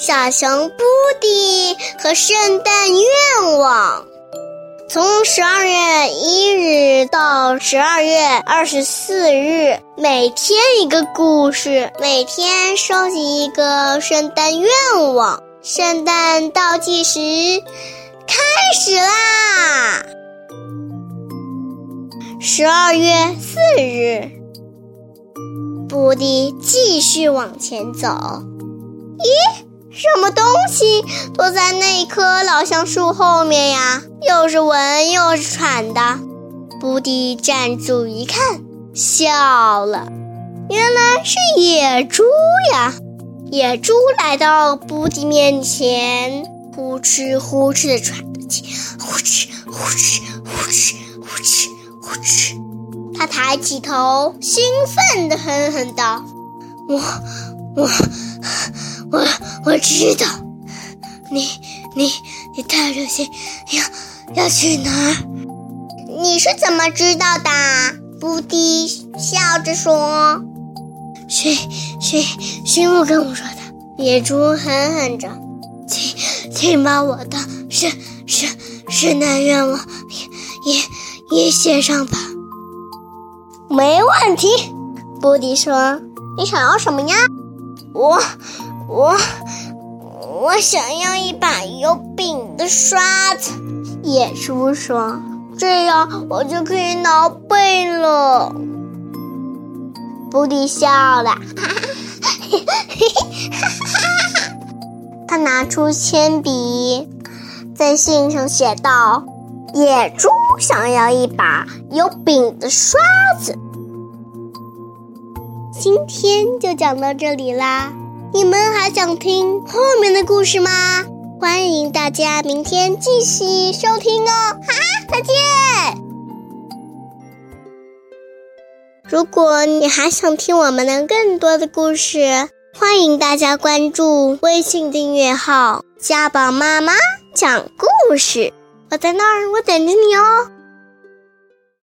小熊布迪和圣诞愿望。从十二月一日到十二月二十四日，每天一个故事，每天收集一个圣诞愿望。圣诞倒计时开始啦！十二月四日，布迪继续往前走。什么东西躲在那棵老橡树后面呀？又是闻又是喘的。布迪站住一看，笑了，原来是野猪呀！野猪来到布迪面前，呼哧呼哧的喘着气，呼哧呼哧呼哧呼哧呼哧。他抬起头，兴奋地哼哼道：“我，我。”我我知道，你你你太热心，要要去哪儿？你是怎么知道的？布迪笑着说：“驯驯驯鹿跟我说的。”野猪哼哼着：“请请把我的圣圣圣诞愿望也也也写上吧。”没问题，布迪说：“你想要什么呀？”我。我我想要一把有柄的刷子，野猪说：“这样我就可以挠背了。”布迪笑了，哈哈哈！他拿出铅笔，在信上写道：“野猪想要一把有柄的刷子。”今天就讲到这里啦。你们还想听后面的故事吗？欢迎大家明天继续收听哦！哈，再见。如果你还想听我们的更多的故事，欢迎大家关注微信订阅号“家宝妈妈讲故事”。我在那儿，我等着你哦。